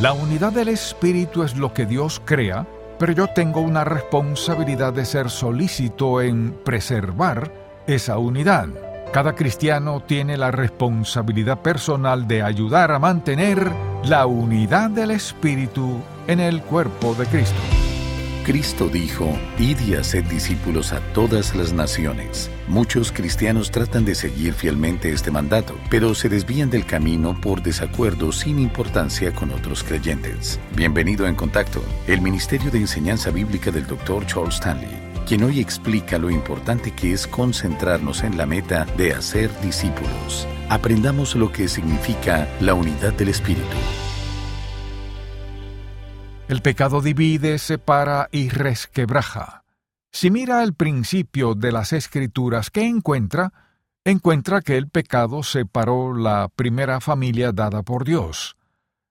La unidad del Espíritu es lo que Dios crea, pero yo tengo una responsabilidad de ser solícito en preservar esa unidad. Cada cristiano tiene la responsabilidad personal de ayudar a mantener la unidad del Espíritu en el cuerpo de Cristo. Cristo dijo, id y haced discípulos a todas las naciones. Muchos cristianos tratan de seguir fielmente este mandato, pero se desvían del camino por desacuerdo sin importancia con otros creyentes. Bienvenido en Contacto, el Ministerio de Enseñanza Bíblica del Dr. Charles Stanley, quien hoy explica lo importante que es concentrarnos en la meta de hacer discípulos. Aprendamos lo que significa la unidad del Espíritu. El pecado divide, separa y resquebraja. Si mira el principio de las escrituras, ¿qué encuentra? Encuentra que el pecado separó la primera familia dada por Dios.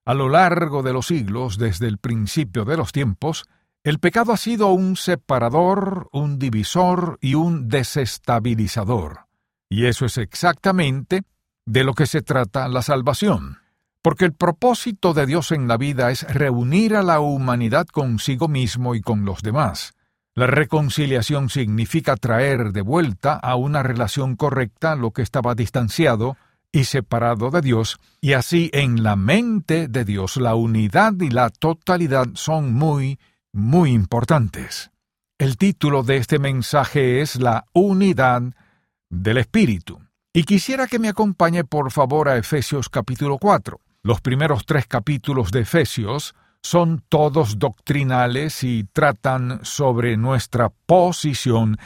A lo largo de los siglos, desde el principio de los tiempos, el pecado ha sido un separador, un divisor y un desestabilizador. Y eso es exactamente de lo que se trata la salvación porque el propósito de Dios en la vida es reunir a la humanidad consigo mismo y con los demás. La reconciliación significa traer de vuelta a una relación correcta lo que estaba distanciado y separado de Dios, y así en la mente de Dios la unidad y la totalidad son muy, muy importantes. El título de este mensaje es La unidad del Espíritu. Y quisiera que me acompañe por favor a Efesios capítulo 4. Los primeros tres capítulos de Efesios son todos doctrinales y tratan sobre nuestra posición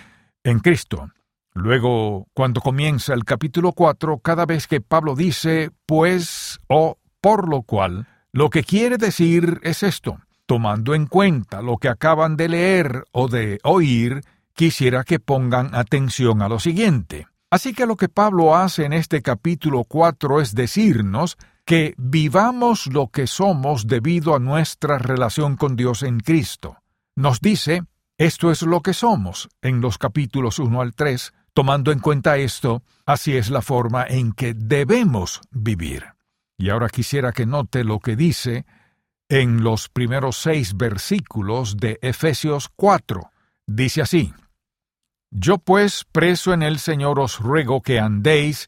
en Cristo. Luego, cuando comienza el capítulo 4, cada vez que Pablo dice pues o por lo cual, lo que quiere decir es esto. Tomando en cuenta lo que acaban de leer o de oír, quisiera que pongan atención a lo siguiente. Así que lo que Pablo hace en este capítulo 4 es decirnos que vivamos lo que somos debido a nuestra relación con Dios en Cristo. Nos dice, esto es lo que somos, en los capítulos 1 al 3, tomando en cuenta esto, así es la forma en que debemos vivir. Y ahora quisiera que note lo que dice en los primeros seis versículos de Efesios 4. Dice así, Yo pues, preso en el Señor, os ruego que andéis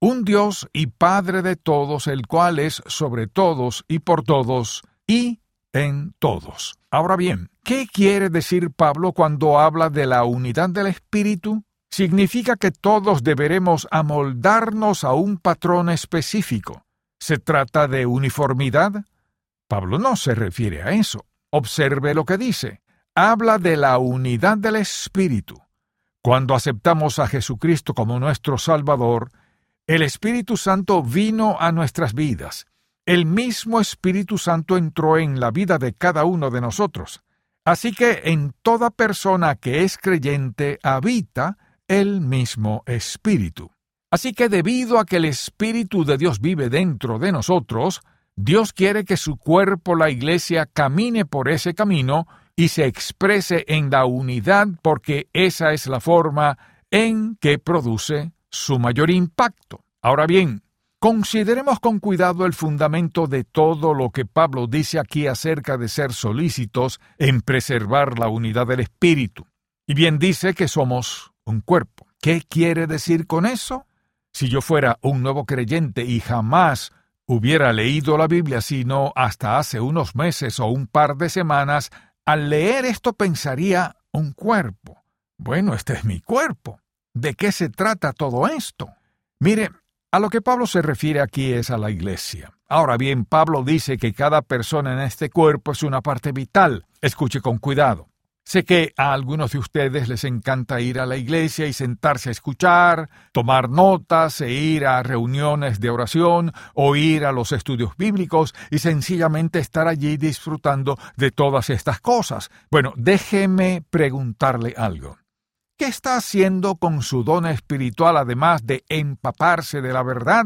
un Dios y Padre de todos, el cual es sobre todos y por todos y en todos. Ahora bien, ¿qué quiere decir Pablo cuando habla de la unidad del Espíritu? Significa que todos deberemos amoldarnos a un patrón específico. ¿Se trata de uniformidad? Pablo no se refiere a eso. Observe lo que dice. Habla de la unidad del Espíritu. Cuando aceptamos a Jesucristo como nuestro Salvador, el Espíritu Santo vino a nuestras vidas. El mismo Espíritu Santo entró en la vida de cada uno de nosotros. Así que en toda persona que es creyente habita el mismo Espíritu. Así que debido a que el Espíritu de Dios vive dentro de nosotros, Dios quiere que su cuerpo, la Iglesia, camine por ese camino y se exprese en la unidad porque esa es la forma en que produce su mayor impacto. Ahora bien, consideremos con cuidado el fundamento de todo lo que Pablo dice aquí acerca de ser solícitos en preservar la unidad del espíritu. Y bien dice que somos un cuerpo. ¿Qué quiere decir con eso? Si yo fuera un nuevo creyente y jamás hubiera leído la Biblia sino hasta hace unos meses o un par de semanas, al leer esto pensaría un cuerpo. Bueno, este es mi cuerpo. ¿De qué se trata todo esto? Mire, a lo que Pablo se refiere aquí es a la iglesia. Ahora bien, Pablo dice que cada persona en este cuerpo es una parte vital. Escuche con cuidado. Sé que a algunos de ustedes les encanta ir a la iglesia y sentarse a escuchar, tomar notas e ir a reuniones de oración o ir a los estudios bíblicos y sencillamente estar allí disfrutando de todas estas cosas. Bueno, déjeme preguntarle algo. ¿Qué está haciendo con su don espiritual además de empaparse de la verdad?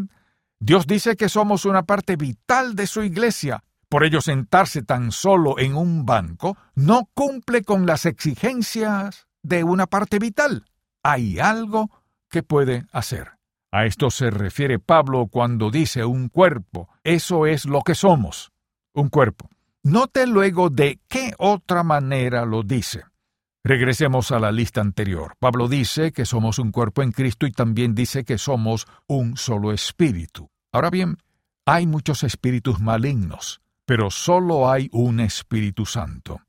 Dios dice que somos una parte vital de su iglesia por ello, sentarse tan solo en un banco no cumple con las exigencias de una parte vital. Hay algo que puede hacer. A esto se refiere Pablo cuando dice un cuerpo. Eso es lo que somos. Un cuerpo. Note luego de qué otra manera lo dice. Regresemos a la lista anterior. Pablo dice que somos un cuerpo en Cristo y también dice que somos un solo espíritu. Ahora bien, hay muchos espíritus malignos pero solo hay un Espíritu Santo.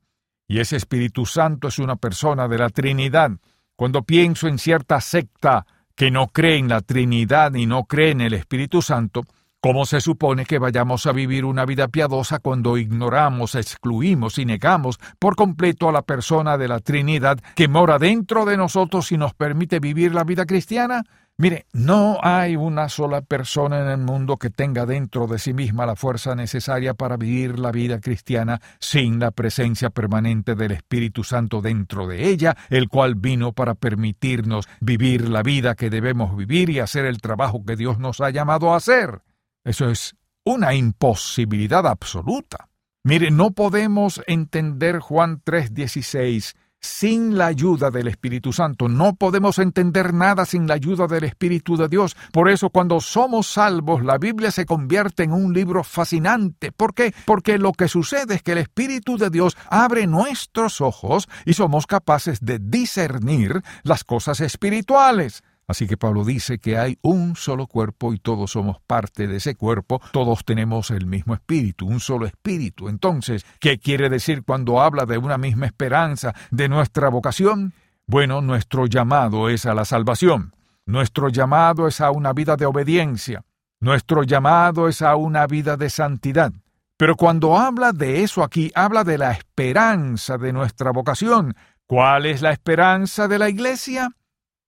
Y ese Espíritu Santo es una persona de la Trinidad. Cuando pienso en cierta secta que no cree en la Trinidad y no cree en el Espíritu Santo, ¿cómo se supone que vayamos a vivir una vida piadosa cuando ignoramos, excluimos y negamos por completo a la persona de la Trinidad que mora dentro de nosotros y nos permite vivir la vida cristiana? Mire, no hay una sola persona en el mundo que tenga dentro de sí misma la fuerza necesaria para vivir la vida cristiana sin la presencia permanente del Espíritu Santo dentro de ella, el cual vino para permitirnos vivir la vida que debemos vivir y hacer el trabajo que Dios nos ha llamado a hacer. Eso es una imposibilidad absoluta. Mire, no podemos entender Juan 3:16 sin la ayuda del Espíritu Santo. No podemos entender nada sin la ayuda del Espíritu de Dios. Por eso cuando somos salvos, la Biblia se convierte en un libro fascinante. ¿Por qué? Porque lo que sucede es que el Espíritu de Dios abre nuestros ojos y somos capaces de discernir las cosas espirituales. Así que Pablo dice que hay un solo cuerpo y todos somos parte de ese cuerpo, todos tenemos el mismo espíritu, un solo espíritu. Entonces, ¿qué quiere decir cuando habla de una misma esperanza de nuestra vocación? Bueno, nuestro llamado es a la salvación, nuestro llamado es a una vida de obediencia, nuestro llamado es a una vida de santidad. Pero cuando habla de eso aquí, habla de la esperanza de nuestra vocación. ¿Cuál es la esperanza de la iglesia?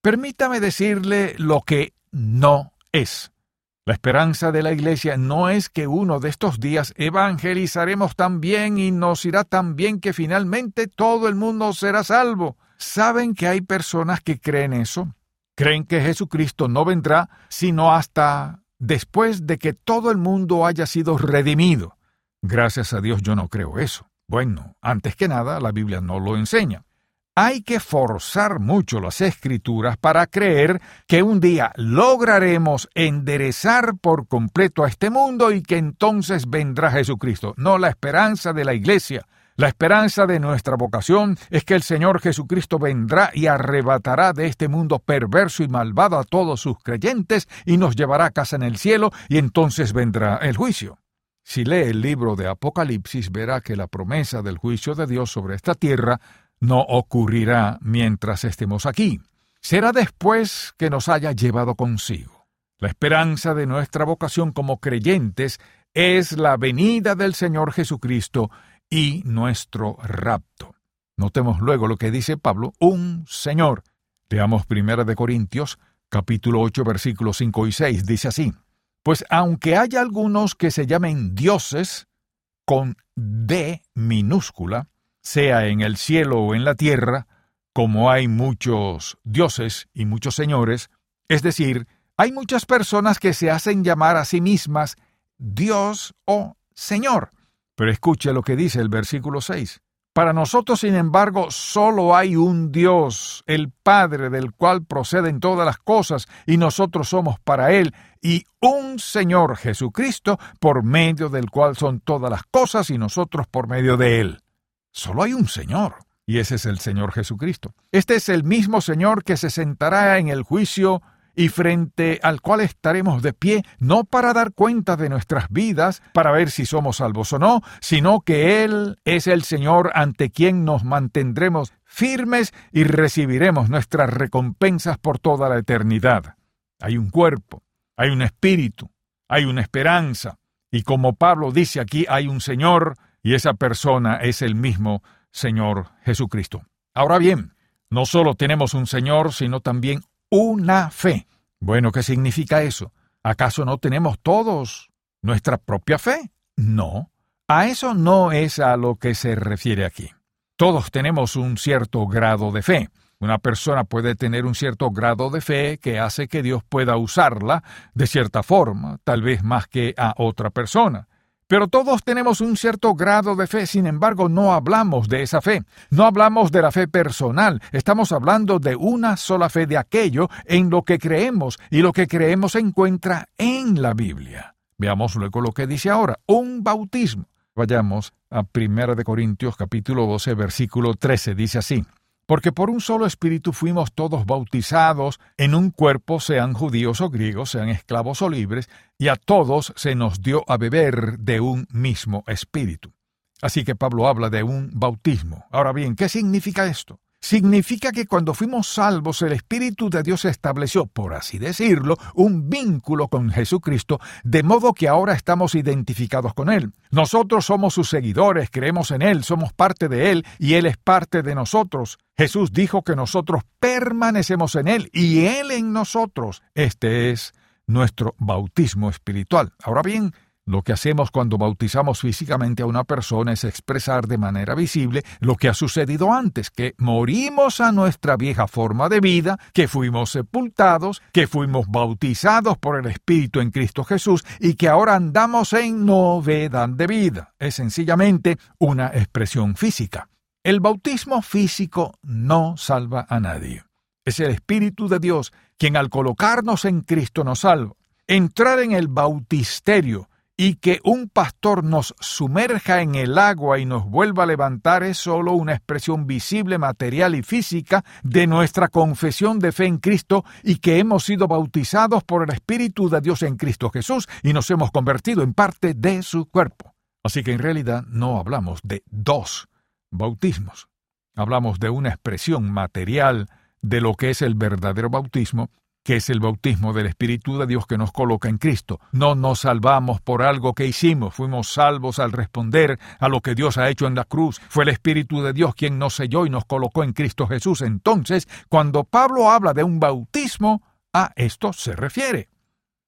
Permítame decirle lo que no es. La esperanza de la Iglesia no es que uno de estos días evangelizaremos tan bien y nos irá tan bien que finalmente todo el mundo será salvo. ¿Saben que hay personas que creen eso? Creen que Jesucristo no vendrá sino hasta después de que todo el mundo haya sido redimido. Gracias a Dios yo no creo eso. Bueno, antes que nada, la Biblia no lo enseña. Hay que forzar mucho las escrituras para creer que un día lograremos enderezar por completo a este mundo y que entonces vendrá Jesucristo. No la esperanza de la iglesia. La esperanza de nuestra vocación es que el Señor Jesucristo vendrá y arrebatará de este mundo perverso y malvado a todos sus creyentes y nos llevará a casa en el cielo y entonces vendrá el juicio. Si lee el libro de Apocalipsis verá que la promesa del juicio de Dios sobre esta tierra no ocurrirá mientras estemos aquí. Será después que nos haya llevado consigo. La esperanza de nuestra vocación como creyentes es la venida del Señor Jesucristo y nuestro rapto. Notemos luego lo que dice Pablo, un Señor. Veamos primera de Corintios, capítulo 8, versículos 5 y 6, dice así: Pues aunque haya algunos que se llamen dioses con D minúscula, sea en el cielo o en la tierra, como hay muchos dioses y muchos señores, es decir, hay muchas personas que se hacen llamar a sí mismas Dios o Señor. Pero escuche lo que dice el versículo 6. Para nosotros, sin embargo, solo hay un Dios, el Padre, del cual proceden todas las cosas, y nosotros somos para Él, y un Señor Jesucristo, por medio del cual son todas las cosas, y nosotros por medio de Él. Solo hay un Señor, y ese es el Señor Jesucristo. Este es el mismo Señor que se sentará en el juicio y frente al cual estaremos de pie, no para dar cuenta de nuestras vidas, para ver si somos salvos o no, sino que Él es el Señor ante quien nos mantendremos firmes y recibiremos nuestras recompensas por toda la eternidad. Hay un cuerpo, hay un espíritu, hay una esperanza, y como Pablo dice aquí, hay un Señor y esa persona es el mismo Señor Jesucristo. Ahora bien, no solo tenemos un Señor, sino también una fe. Bueno, ¿qué significa eso? ¿Acaso no tenemos todos nuestra propia fe? No. A eso no es a lo que se refiere aquí. Todos tenemos un cierto grado de fe. Una persona puede tener un cierto grado de fe que hace que Dios pueda usarla de cierta forma, tal vez más que a otra persona. Pero todos tenemos un cierto grado de fe, sin embargo no hablamos de esa fe, no hablamos de la fe personal, estamos hablando de una sola fe de aquello en lo que creemos, y lo que creemos se encuentra en la Biblia. Veamos luego lo que dice ahora, un bautismo. Vayamos a 1 Corintios capítulo 12 versículo 13, dice así porque por un solo espíritu fuimos todos bautizados en un cuerpo, sean judíos o griegos, sean esclavos o libres, y a todos se nos dio a beber de un mismo espíritu. Así que Pablo habla de un bautismo. Ahora bien, ¿qué significa esto? Significa que cuando fuimos salvos el Espíritu de Dios estableció, por así decirlo, un vínculo con Jesucristo, de modo que ahora estamos identificados con Él. Nosotros somos sus seguidores, creemos en Él, somos parte de Él y Él es parte de nosotros. Jesús dijo que nosotros permanecemos en Él y Él en nosotros. Este es nuestro bautismo espiritual. Ahora bien, lo que hacemos cuando bautizamos físicamente a una persona es expresar de manera visible lo que ha sucedido antes, que morimos a nuestra vieja forma de vida, que fuimos sepultados, que fuimos bautizados por el Espíritu en Cristo Jesús y que ahora andamos en novedad de vida. Es sencillamente una expresión física. El bautismo físico no salva a nadie. Es el Espíritu de Dios quien al colocarnos en Cristo nos salva. Entrar en el bautisterio, y que un pastor nos sumerja en el agua y nos vuelva a levantar es sólo una expresión visible, material y física de nuestra confesión de fe en Cristo y que hemos sido bautizados por el Espíritu de Dios en Cristo Jesús y nos hemos convertido en parte de su cuerpo. Así que en realidad no hablamos de dos bautismos. Hablamos de una expresión material de lo que es el verdadero bautismo que es el bautismo del Espíritu de Dios que nos coloca en Cristo. No nos salvamos por algo que hicimos, fuimos salvos al responder a lo que Dios ha hecho en la cruz. Fue el Espíritu de Dios quien nos selló y nos colocó en Cristo Jesús. Entonces, cuando Pablo habla de un bautismo, a esto se refiere.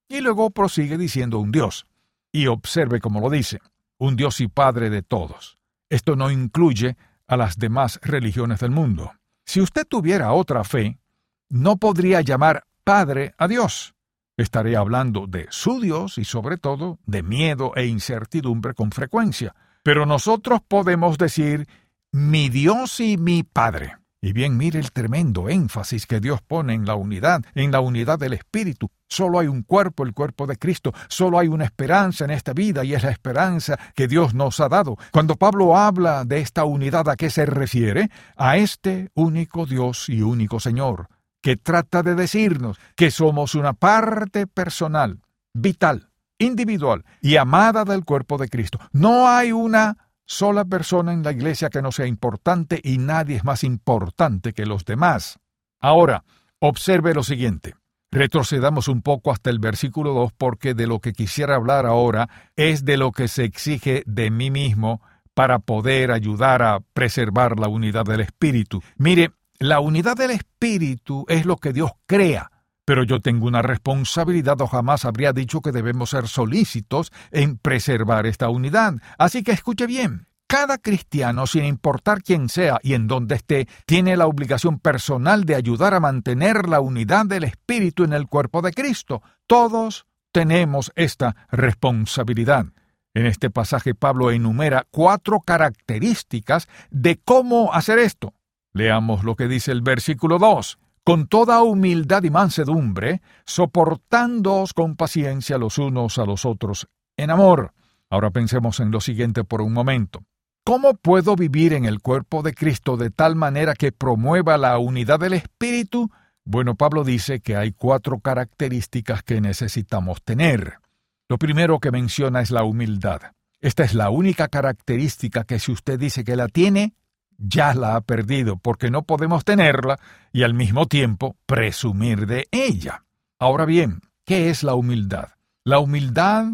Y luego prosigue diciendo un Dios. Y observe cómo lo dice, un Dios y Padre de todos. Esto no incluye a las demás religiones del mundo. Si usted tuviera otra fe, no podría llamar Padre a Dios. Estaré hablando de su Dios y sobre todo de miedo e incertidumbre con frecuencia. Pero nosotros podemos decir mi Dios y mi Padre. Y bien, mire el tremendo énfasis que Dios pone en la unidad, en la unidad del Espíritu. Solo hay un cuerpo, el cuerpo de Cristo. Solo hay una esperanza en esta vida y es la esperanza que Dios nos ha dado. Cuando Pablo habla de esta unidad, ¿a qué se refiere? A este único Dios y único Señor que trata de decirnos que somos una parte personal, vital, individual y amada del cuerpo de Cristo. No hay una sola persona en la iglesia que no sea importante y nadie es más importante que los demás. Ahora, observe lo siguiente. Retrocedamos un poco hasta el versículo 2 porque de lo que quisiera hablar ahora es de lo que se exige de mí mismo para poder ayudar a preservar la unidad del Espíritu. Mire, la unidad del Espíritu es lo que Dios crea, pero yo tengo una responsabilidad o jamás habría dicho que debemos ser solícitos en preservar esta unidad. Así que escuche bien. Cada cristiano, sin importar quién sea y en dónde esté, tiene la obligación personal de ayudar a mantener la unidad del Espíritu en el cuerpo de Cristo. Todos tenemos esta responsabilidad. En este pasaje Pablo enumera cuatro características de cómo hacer esto. Leamos lo que dice el versículo 2. Con toda humildad y mansedumbre, soportándoos con paciencia los unos a los otros en amor. Ahora pensemos en lo siguiente por un momento. ¿Cómo puedo vivir en el cuerpo de Cristo de tal manera que promueva la unidad del Espíritu? Bueno, Pablo dice que hay cuatro características que necesitamos tener. Lo primero que menciona es la humildad. Esta es la única característica que si usted dice que la tiene, ya la ha perdido porque no podemos tenerla y al mismo tiempo presumir de ella. Ahora bien, ¿qué es la humildad? La humildad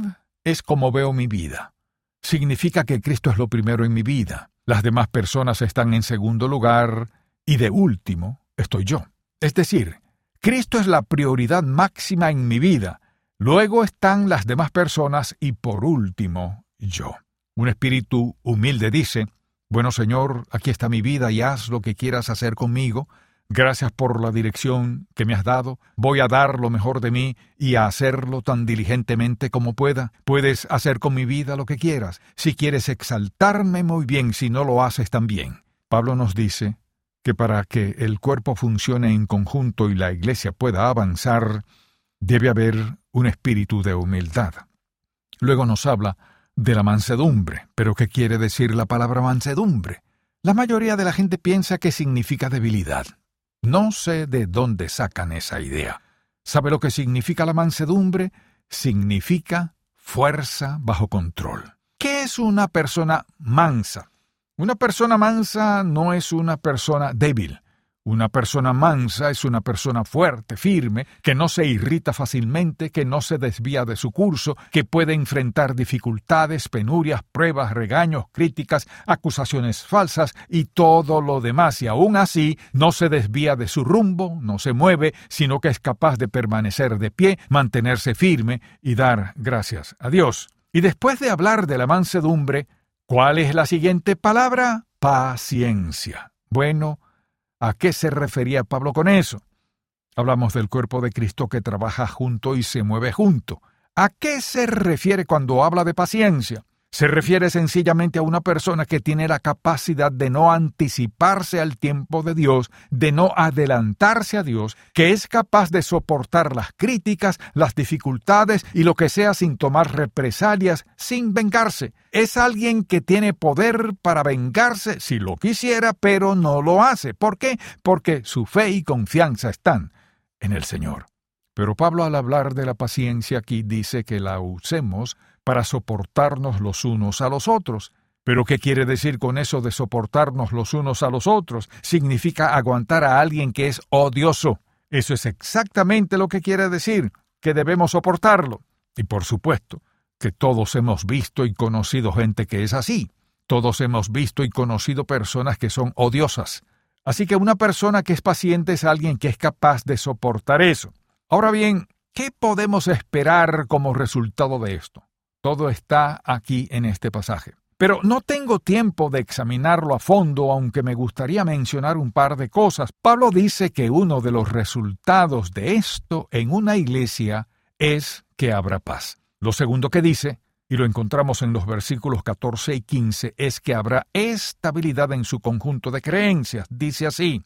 es como veo mi vida. Significa que Cristo es lo primero en mi vida. Las demás personas están en segundo lugar y de último estoy yo. Es decir, Cristo es la prioridad máxima en mi vida, luego están las demás personas y por último yo. Un espíritu humilde dice, Bueno Señor, aquí está mi vida y haz lo que quieras hacer conmigo, Gracias por la dirección que me has dado. Voy a dar lo mejor de mí y a hacerlo tan diligentemente como pueda. Puedes hacer con mi vida lo que quieras. Si quieres exaltarme, muy bien. Si no lo haces, también. Pablo nos dice que para que el cuerpo funcione en conjunto y la iglesia pueda avanzar, debe haber un espíritu de humildad. Luego nos habla de la mansedumbre. ¿Pero qué quiere decir la palabra mansedumbre? La mayoría de la gente piensa que significa debilidad. No sé de dónde sacan esa idea. ¿Sabe lo que significa la mansedumbre? Significa fuerza bajo control. ¿Qué es una persona mansa? Una persona mansa no es una persona débil. Una persona mansa es una persona fuerte, firme, que no se irrita fácilmente, que no se desvía de su curso, que puede enfrentar dificultades, penurias, pruebas, regaños, críticas, acusaciones falsas y todo lo demás, y aún así no se desvía de su rumbo, no se mueve, sino que es capaz de permanecer de pie, mantenerse firme y dar gracias a Dios. Y después de hablar de la mansedumbre, ¿cuál es la siguiente palabra? Paciencia. Bueno, ¿A qué se refería Pablo con eso? Hablamos del cuerpo de Cristo que trabaja junto y se mueve junto. ¿A qué se refiere cuando habla de paciencia? Se refiere sencillamente a una persona que tiene la capacidad de no anticiparse al tiempo de Dios, de no adelantarse a Dios, que es capaz de soportar las críticas, las dificultades y lo que sea sin tomar represalias, sin vengarse. Es alguien que tiene poder para vengarse si lo quisiera, pero no lo hace. ¿Por qué? Porque su fe y confianza están en el Señor. Pero Pablo al hablar de la paciencia aquí dice que la usemos para soportarnos los unos a los otros. Pero ¿qué quiere decir con eso de soportarnos los unos a los otros? Significa aguantar a alguien que es odioso. Eso es exactamente lo que quiere decir, que debemos soportarlo. Y por supuesto, que todos hemos visto y conocido gente que es así. Todos hemos visto y conocido personas que son odiosas. Así que una persona que es paciente es alguien que es capaz de soportar eso. Ahora bien, ¿qué podemos esperar como resultado de esto? Todo está aquí en este pasaje. Pero no tengo tiempo de examinarlo a fondo, aunque me gustaría mencionar un par de cosas. Pablo dice que uno de los resultados de esto en una iglesia es que habrá paz. Lo segundo que dice, y lo encontramos en los versículos 14 y 15, es que habrá estabilidad en su conjunto de creencias. Dice así,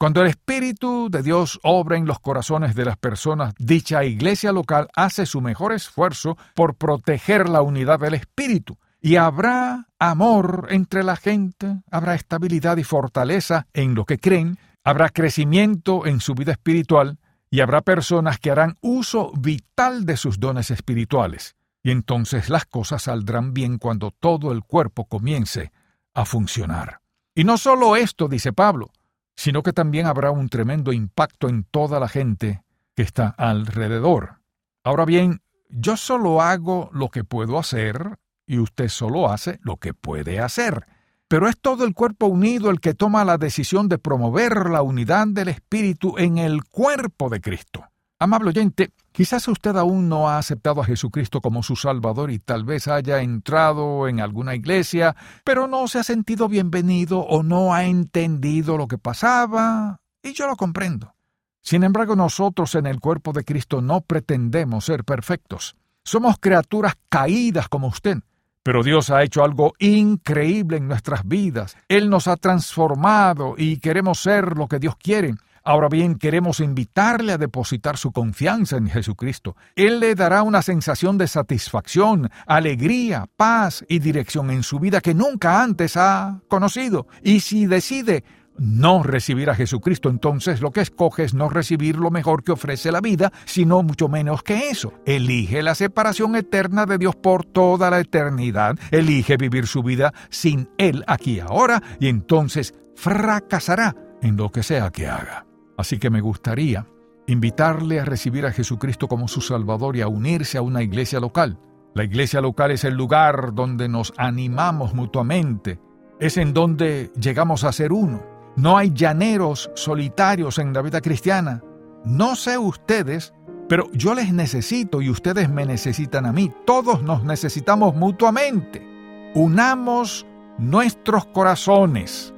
cuando el Espíritu de Dios obra en los corazones de las personas, dicha iglesia local hace su mejor esfuerzo por proteger la unidad del Espíritu. Y habrá amor entre la gente, habrá estabilidad y fortaleza en lo que creen, habrá crecimiento en su vida espiritual y habrá personas que harán uso vital de sus dones espirituales. Y entonces las cosas saldrán bien cuando todo el cuerpo comience a funcionar. Y no solo esto, dice Pablo, sino que también habrá un tremendo impacto en toda la gente que está alrededor. Ahora bien, yo solo hago lo que puedo hacer y usted solo hace lo que puede hacer. Pero es todo el cuerpo unido el que toma la decisión de promover la unidad del Espíritu en el cuerpo de Cristo. Amable oyente, quizás usted aún no ha aceptado a Jesucristo como su Salvador y tal vez haya entrado en alguna iglesia, pero no se ha sentido bienvenido o no ha entendido lo que pasaba, y yo lo comprendo. Sin embargo, nosotros en el cuerpo de Cristo no pretendemos ser perfectos. Somos criaturas caídas como usted. Pero Dios ha hecho algo increíble en nuestras vidas. Él nos ha transformado y queremos ser lo que Dios quiere. Ahora bien, queremos invitarle a depositar su confianza en Jesucristo. Él le dará una sensación de satisfacción, alegría, paz y dirección en su vida que nunca antes ha conocido. Y si decide no recibir a Jesucristo, entonces lo que escoge es no recibir lo mejor que ofrece la vida, sino mucho menos que eso. Elige la separación eterna de Dios por toda la eternidad, elige vivir su vida sin Él aquí y ahora, y entonces fracasará en lo que sea que haga. Así que me gustaría invitarle a recibir a Jesucristo como su Salvador y a unirse a una iglesia local. La iglesia local es el lugar donde nos animamos mutuamente, es en donde llegamos a ser uno. No hay llaneros solitarios en la vida cristiana. No sé ustedes, pero yo les necesito y ustedes me necesitan a mí. Todos nos necesitamos mutuamente. Unamos nuestros corazones,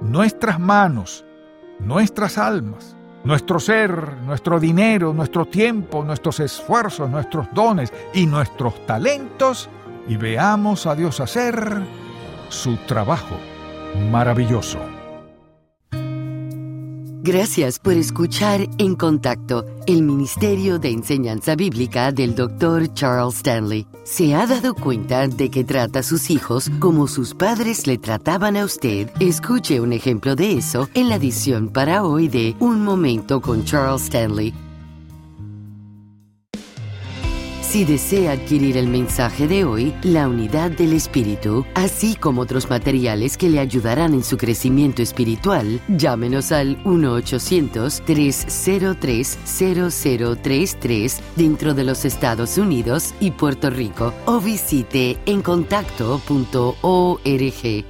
nuestras manos, nuestras almas, nuestro ser, nuestro dinero, nuestro tiempo, nuestros esfuerzos, nuestros dones y nuestros talentos y veamos a Dios hacer su trabajo maravilloso. Gracias por escuchar En Contacto, el Ministerio de Enseñanza Bíblica del Dr. Charles Stanley. ¿Se ha dado cuenta de que trata a sus hijos como sus padres le trataban a usted? Escuche un ejemplo de eso en la edición para hoy de Un Momento con Charles Stanley si desea adquirir el mensaje de hoy, La Unidad del Espíritu, así como otros materiales que le ayudarán en su crecimiento espiritual, llámenos al 1-800-303-0033 dentro de los Estados Unidos y Puerto Rico o visite encontacto.org.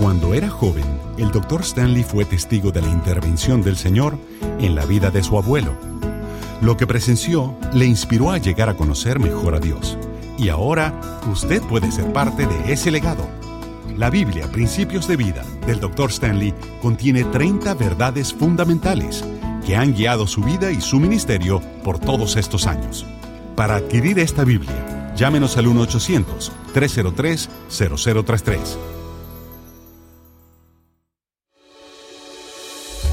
Cuando era joven, el Dr. Stanley fue testigo de la intervención del Señor en la vida de su abuelo lo que presenció le inspiró a llegar a conocer mejor a Dios. Y ahora usted puede ser parte de ese legado. La Biblia, Principios de Vida, del Dr. Stanley, contiene 30 verdades fundamentales que han guiado su vida y su ministerio por todos estos años. Para adquirir esta Biblia, llámenos al 1-800-303-0033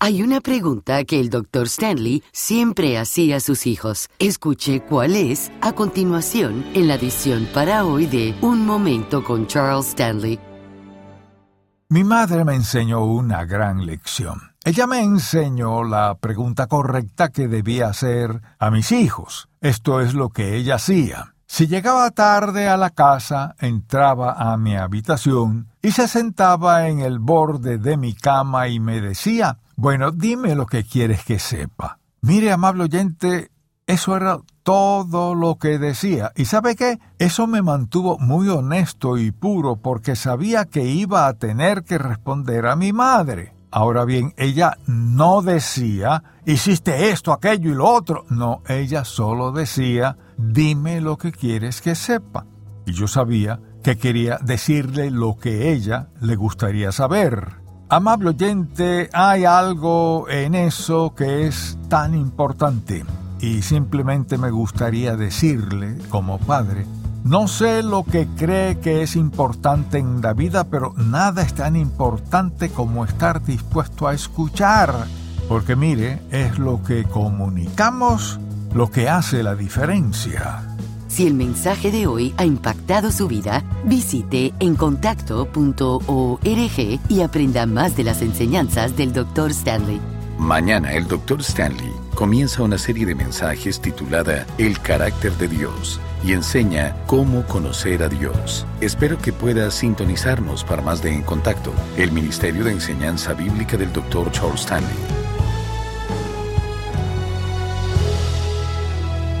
Hay una pregunta que el Dr. Stanley siempre hacía a sus hijos. Escuche cuál es a continuación en la edición para hoy de Un Momento con Charles Stanley. Mi madre me enseñó una gran lección. Ella me enseñó la pregunta correcta que debía hacer a mis hijos. Esto es lo que ella hacía. Si llegaba tarde a la casa, entraba a mi habitación y se sentaba en el borde de mi cama y me decía, bueno, dime lo que quieres que sepa. Mire, amable oyente, eso era todo lo que decía. ¿Y sabe qué? Eso me mantuvo muy honesto y puro porque sabía que iba a tener que responder a mi madre. Ahora bien, ella no decía, hiciste esto, aquello y lo otro. No, ella solo decía, dime lo que quieres que sepa. Y yo sabía que quería decirle lo que ella le gustaría saber. Amable oyente, hay algo en eso que es tan importante y simplemente me gustaría decirle, como padre, no sé lo que cree que es importante en la vida, pero nada es tan importante como estar dispuesto a escuchar, porque mire, es lo que comunicamos lo que hace la diferencia. Si el mensaje de hoy ha impactado su vida, visite encontacto.org y aprenda más de las enseñanzas del Dr. Stanley. Mañana el Dr. Stanley comienza una serie de mensajes titulada El carácter de Dios y enseña cómo conocer a Dios. Espero que pueda sintonizarnos para más de En Contacto, el Ministerio de Enseñanza Bíblica del Dr. Charles Stanley.